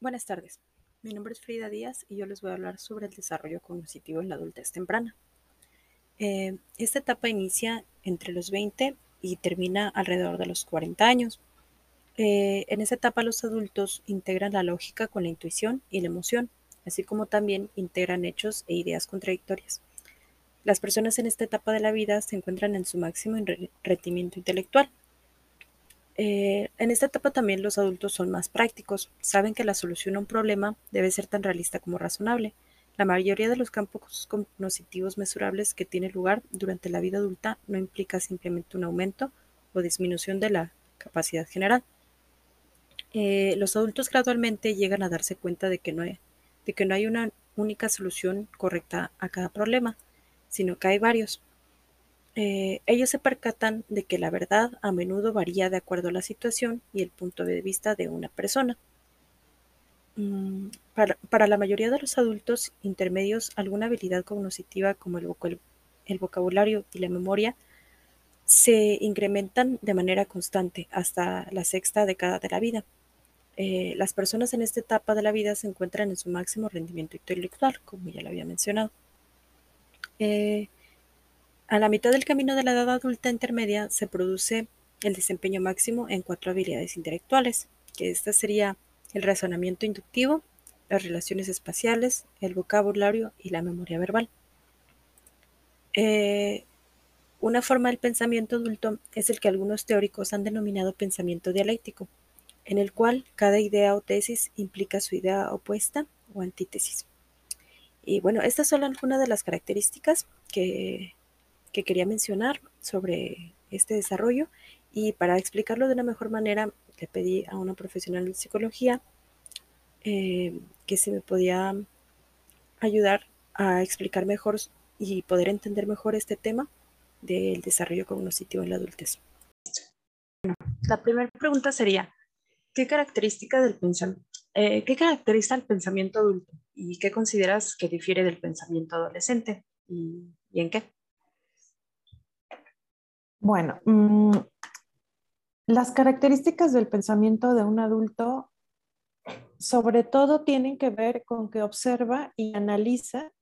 Buenas tardes. Mi nombre es Frida Díaz y yo les voy a hablar sobre el desarrollo cognitivo en la adultez temprana. Eh, esta etapa inicia entre los 20 y termina alrededor de los 40 años. Eh, en esta etapa los adultos integran la lógica con la intuición y la emoción, así como también integran hechos e ideas contradictorias. Las personas en esta etapa de la vida se encuentran en su máximo rendimiento intelectual, eh, en esta etapa también los adultos son más prácticos, saben que la solución a un problema debe ser tan realista como razonable. La mayoría de los campos cognitivos mesurables que tienen lugar durante la vida adulta no implica simplemente un aumento o disminución de la capacidad general. Eh, los adultos gradualmente llegan a darse cuenta de que, no hay, de que no hay una única solución correcta a cada problema, sino que hay varios. Eh, ellos se percatan de que la verdad a menudo varía de acuerdo a la situación y el punto de vista de una persona. Mm, para, la mayoría de los adultos intermedios, alguna habilidad cognitiva como el, el vocabulario y la memoria se incrementan de manera constante hasta la sexta década de la vida. Eh, las personas en esta etapa de la vida se encuentran en su máximo rendimiento intelectual, como ya lo había mencionado. Eh, a la mitad del camino de la edad adulta intermedia se produce el desempeño máximo en cuatro habilidades intelectuales, que esta sería el razonamiento inductivo, las relaciones espaciales, el vocabulario y la memoria verbal. Eh, una forma del pensamiento adulto es el que algunos teóricos han denominado pensamiento dialéctico, en el cual cada idea o tesis implica su idea opuesta o antítesis. Y bueno, estas son algunas de las características que que quería mencionar sobre este desarrollo y para explicarlo de una mejor manera le pedí a una profesional de psicología eh, que se me podía ayudar a explicar mejor y poder entender mejor este tema del desarrollo cognitivo en la adultez. la primera pregunta sería, ¿qué característica del pensamiento, eh, ¿qué caracteriza el pensamiento adulto y qué consideras que difiere del pensamiento adolescente y en qué? Bueno, mm, las características del pensamiento de un adulto sobre todo tienen que ver con que observa y analiza,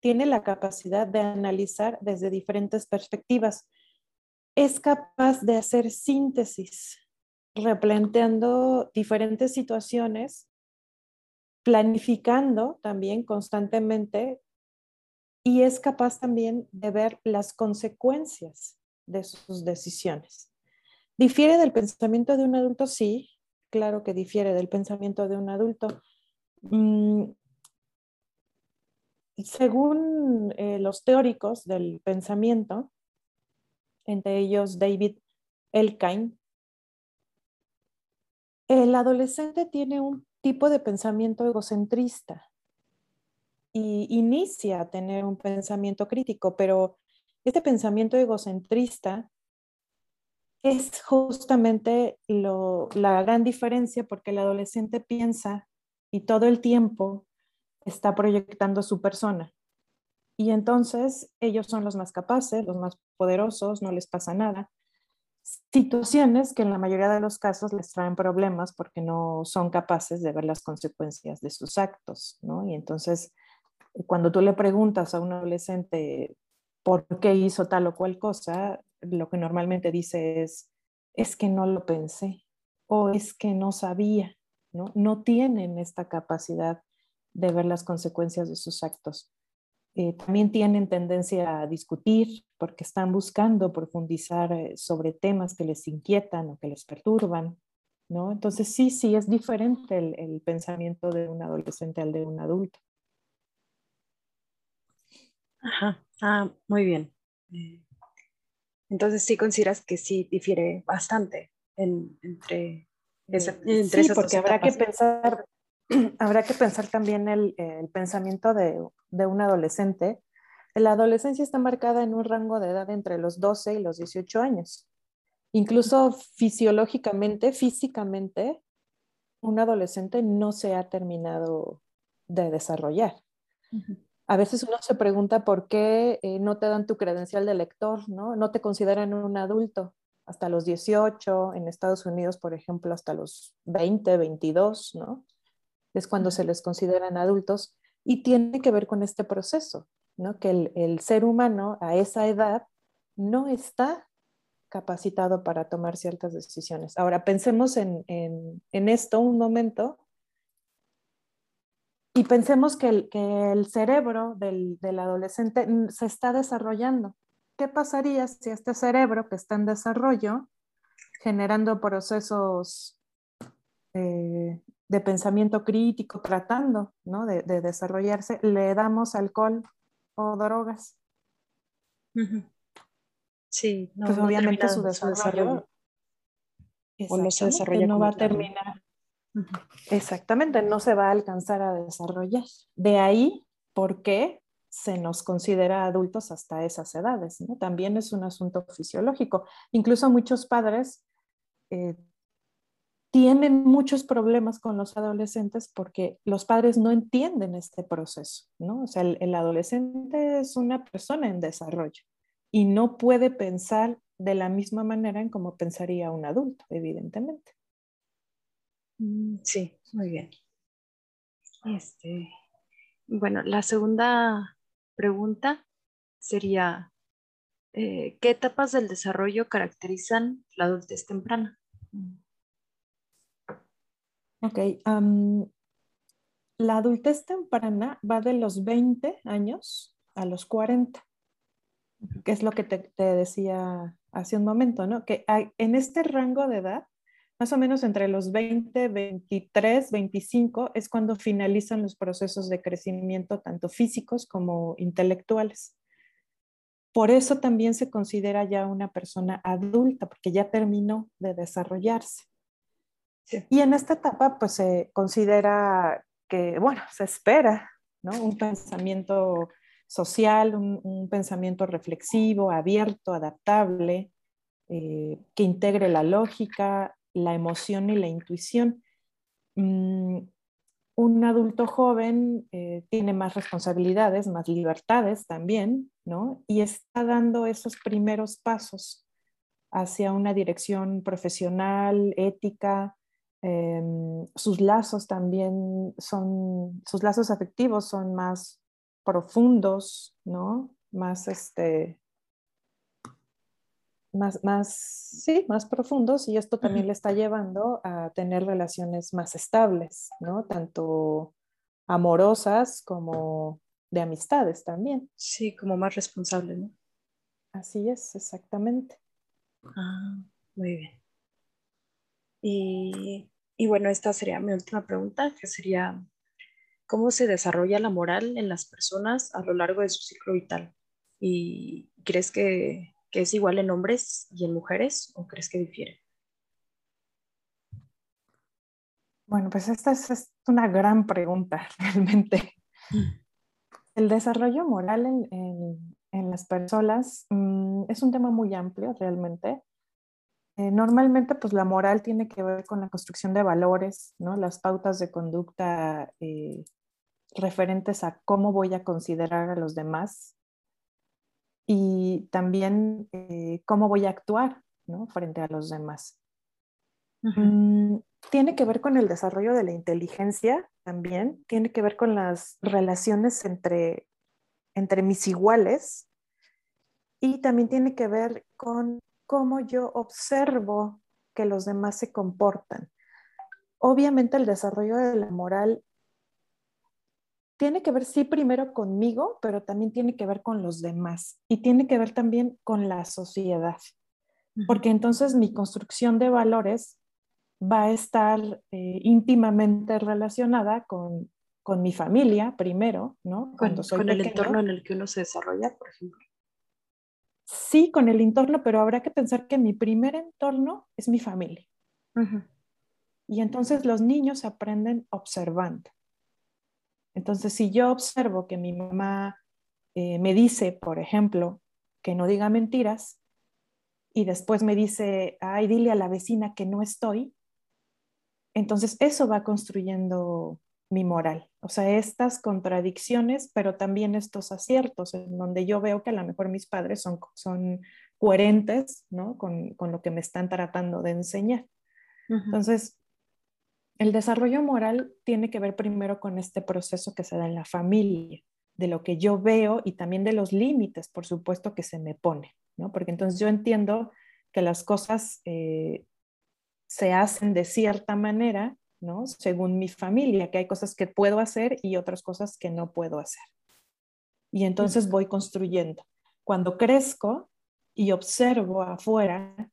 tiene la capacidad de analizar desde diferentes perspectivas. Es capaz de hacer síntesis, replanteando diferentes situaciones, planificando también constantemente y es capaz también de ver las consecuencias de sus decisiones. ¿Difiere del pensamiento de un adulto? Sí, claro que difiere del pensamiento de un adulto. Mm, según eh, los teóricos del pensamiento, entre ellos David Elkind, el adolescente tiene un tipo de pensamiento egocentrista y inicia a tener un pensamiento crítico, pero este pensamiento egocentrista es justamente la gran diferencia porque el adolescente piensa y todo el tiempo está proyectando su persona. Y entonces ellos son los más capaces, los más poderosos, no les pasa nada. Situaciones que en la mayoría de los casos les traen problemas porque no son capaces de ver las consecuencias de sus actos, ¿no? Y entonces, cuando tú le preguntas a un adolescente por qué hizo tal o cual cosa, lo que normalmente dice es, es que no lo pensé o es que no sabía, ¿no? Tienen esta capacidad de ver las consecuencias de sus actos. Eh, también tienen tendencia a discutir porque están buscando profundizar eh, sobre temas que les inquietan o que les perturban, ¿no? Entonces sí, sí, es diferente el, el pensamiento de un adolescente al de un adulto. Ajá, ah, muy bien. Eh, entonces sí consideras que sí difiere bastante entre, entre sí, porque habrá que pensar, habrá que pensar también el, el pensamiento de, de, un adolescente. La adolescencia está marcada en un rango de edad entre los 12 y los 18 años. Incluso fisiológicamente, físicamente, un adolescente no se ha terminado de desarrollar a veces uno se pregunta por qué eh, no te dan tu credencial de lector, ¿no? No te consideran un adulto hasta los 18, en Estados Unidos, por ejemplo, hasta los 20, 22, ¿no? es cuando se les consideran adultos y tiene que ver con este proceso, ¿no? Que el, el ser humano a esa edad no está capacitado para tomar ciertas decisiones. Ahora, pensemos en, en, en esto un momento y pensemos que el, que el cerebro del, del, adolescente se está desarrollando. ¿Qué pasaría si este cerebro que está en desarrollo, generando procesos eh, de pensamiento crítico, tratando ¿no? de, de, desarrollarse, le damos alcohol o drogas? Uh -huh. Sí, no, pues obviamente su desarrollo, desarrollo. o no se desarrolla no va a terminar. Exactamente, no se va a alcanzar a desarrollar. De ahí, ¿por qué se nos considera adultos hasta esas edades? ¿no? También es un asunto fisiológico. Incluso muchos padres eh, tienen muchos problemas con los adolescentes porque los padres no entienden este proceso, ¿no? O sea, el, el adolescente es una persona en desarrollo y no puede pensar de la misma manera en como pensaría un adulto, evidentemente. Mm, sí, muy bien. Este, bueno, la segunda pregunta sería, eh, ¿qué etapas del desarrollo caracterizan la adultez temprana? Ok, um, la adultez temprana va de los 20 años a los 40 que es lo que te, te, decía hace un momento, ¿no? Que hay, en este rango de edad, más o menos entre los 20, 23, 25, es cuando finalizan los procesos de crecimiento, tanto físicos como intelectuales. Por eso también se considera ya una persona adulta, porque ya terminó de desarrollarse. Sí. Y en esta etapa, pues se considera que, bueno, se espera, ¿no? Un pensamiento social, un, un pensamiento reflexivo, abierto, adaptable, eh, que integre la lógica, la emoción y la intuición. Mm, un adulto joven eh, tiene más responsabilidades, más libertades también, ¿no? Y está dando esos primeros pasos hacia una dirección profesional, ética. Eh, sus lazos también son, sus lazos afectivos son más profundos, ¿no? Más, este, más, más, sí, más profundos y esto también uh -huh. le está llevando a tener relaciones más estables, ¿no? Tanto amorosas como de amistades también. Sí, como más responsable, ¿no? Así es, exactamente. Ah, muy bien. Y, y bueno, esta sería mi última pregunta, que sería, cómo se desarrolla la moral en las personas a lo largo de su ciclo vital. ¿Y crees que, que es igual en hombres y en mujeres o crees que difiere? Bueno, pues esta es, es una gran pregunta realmente. Mm. El desarrollo moral en, en, en las personas mmm, es un tema muy amplio realmente. Eh, normalmente, pues la moral tiene que ver con la construcción de valores, ¿no? Las pautas de conducta eh, referentes a cómo voy a considerar a los demás y también eh, cómo voy a actuar, ¿no? Frente a los demás. Uh -huh. mm, tiene que ver con el desarrollo de la inteligencia también, tiene que ver con las relaciones entre, entre mis iguales y también tiene que ver con cómo yo observo que los demás se comportan. Obviamente el desarrollo de la moral tiene que ver, sí, primero conmigo, pero también tiene que ver con los demás y tiene que ver también con la sociedad, porque entonces mi construcción de valores va a estar eh, íntimamente relacionada con, con, mi familia primero, ¿no? Cuando con, soy con el entorno en el que uno se desarrolla, por ejemplo. Sí, con el entorno, pero habrá que pensar que mi primer entorno es mi familia. Uh -huh. Y entonces los niños aprenden observando. Entonces, si yo observo que mi mamá eh, me dice, por ejemplo, que no diga mentiras, y después me dice, ay, dile a la vecina que no estoy, entonces eso va construyendo mi moral. O sea, estas contradicciones, pero también estos aciertos, en donde yo veo que a lo mejor mis padres son, son coherentes ¿no? con, con lo que me están tratando de enseñar. Uh -huh. Entonces, El desarrollo moral tiene que ver primero con este proceso que se da en la familia, de lo que yo veo y también de los límites, por supuesto, que se me pone, ¿no? Porque entonces yo entiendo que las cosas eh, se hacen de cierta manera, ¿no? Según mi familia, que hay cosas que puedo hacer y otras cosas que no puedo hacer. Y entonces voy construyendo. Cuando crezco y observo afuera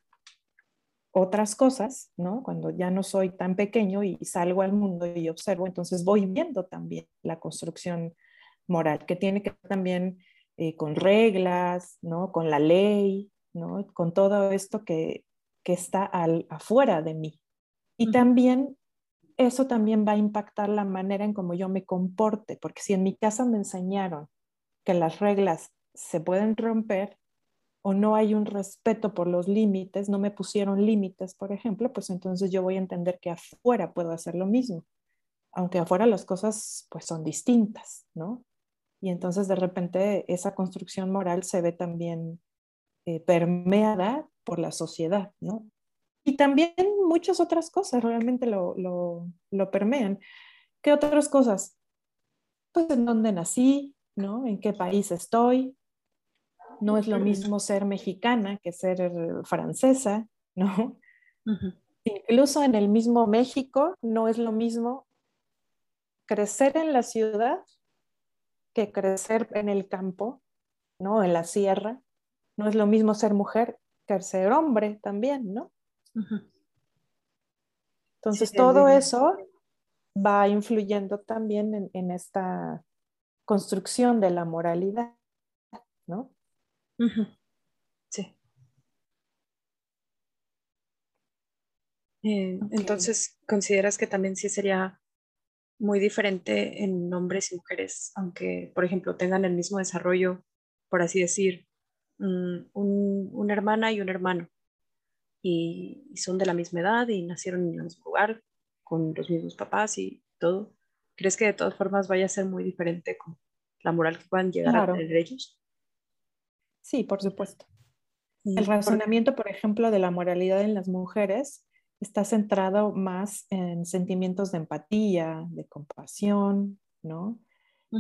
otras cosas, ¿no? Cuando ya no soy tan pequeño y salgo al mundo y observo, entonces voy viendo también la construcción moral, que tiene que ver también eh, con reglas, ¿no? Con la ley, ¿no? Con todo esto que, que está al, afuera de mí. Y también eso también va a impactar la manera en cómo yo me comporte, porque si en mi casa me enseñaron que las reglas se pueden romper, o no hay un respeto por los límites, no me pusieron límites, por ejemplo, pues entonces yo voy a entender que afuera puedo hacer lo mismo, aunque afuera las cosas pues son distintas, ¿no? Y entonces de repente esa construcción moral se ve también eh, permeada por la sociedad, ¿no? Y también muchas otras cosas realmente lo, lo, lo permean. ¿Qué otras cosas? Pues en dónde nací, ¿no? En qué país estoy, no es lo mismo ser mexicana que ser francesa, ¿no? Incluso en el mismo México no es lo mismo crecer en la ciudad que crecer en el campo, ¿no? En la sierra. No es lo mismo ser mujer que ser hombre también, ¿no? Entonces todo eso va influyendo también en, en, esta construcción de la moralidad, ¿no? Sí. Eh, entonces, ¿consideras que también sí sería muy diferente en hombres y mujeres, aunque, por ejemplo, tengan el mismo desarrollo, por así decir, mm, una hermana y un hermano, y, son de la misma edad y nacieron en el mismo lugar, con los mismos papás y todo? ¿Crees que de todas formas vaya a ser muy diferente con la moral que puedan llegar a tener ellos? Sí, por supuesto. El razonamiento, por ejemplo, de la moralidad en las mujeres está centrado más en sentimientos de empatía, de compasión, ¿no?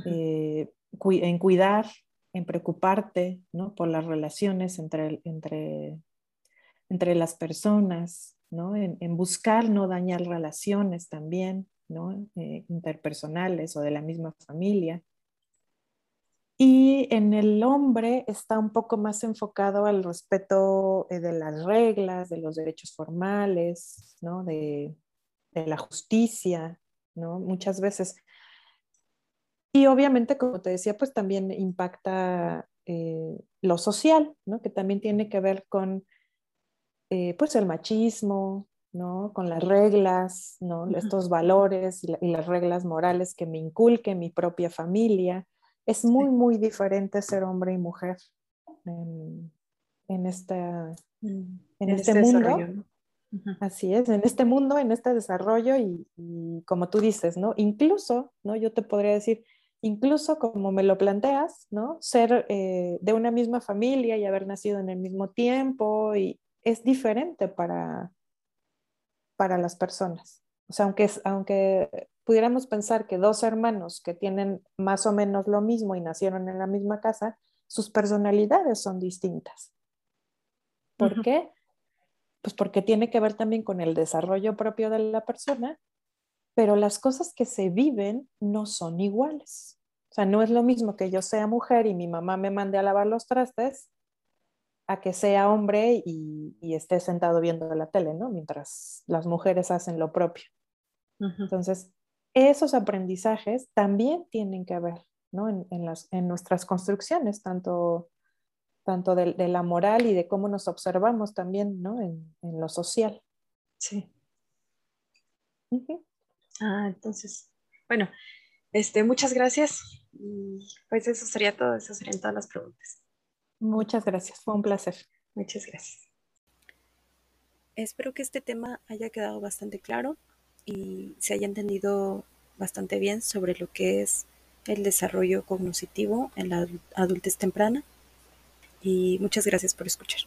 Eh, en cuidar, en preocuparte, ¿no? Por las relaciones entre, entre, entre las personas, ¿no? En, buscar no dañar relaciones también, ¿no? Eh, interpersonales o de la misma familia. Y en el hombre está un poco más enfocado al respeto eh, de las reglas, de los derechos formales, ¿no? de, la justicia, ¿no? muchas veces. Y obviamente, como te decía, pues también impacta eh, lo social, ¿no? que también tiene que ver con eh, pues el machismo, ¿no? con las reglas, ¿no? estos valores y, y, las reglas morales que me inculque mi propia familia es muy, muy diferente ser hombre y mujer en, en, esta, mm, en, este, este, mundo. Así es, en este mundo, en este desarrollo y, como tú dices, ¿no? Incluso, ¿no? Yo te podría decir, incluso como me lo planteas, ¿no? Ser eh, de una misma familia y haber nacido en el mismo tiempo y es diferente para, para las personas. O sea, aunque, aunque pudiéramos pensar que dos hermanos que tienen más o menos lo mismo y nacieron en la misma casa, sus personalidades son distintas. ¿Por qué? Pues porque tiene que ver también con el desarrollo propio de la persona, pero las cosas que se viven no son iguales. O sea, no es lo mismo que yo sea mujer y mi mamá me mande a lavar los trastes a que sea hombre y, y esté sentado viendo la tele, ¿no? Mientras las mujeres hacen lo propio. Entonces, esos aprendizajes también tienen que ver ¿no? en, las, en nuestras construcciones, tanto, tanto de, la moral y de cómo nos observamos también ¿no? en, en lo social. Sí. Ah, entonces, bueno, este, muchas gracias. pues eso sería todo, esas serían todas las preguntas. Muchas gracias, fue un placer. Muchas gracias. Espero que este tema haya quedado bastante claro y se haya entendido bastante bien sobre lo que es el desarrollo cognitivo en la adultez temprana. Y muchas gracias por escuchar.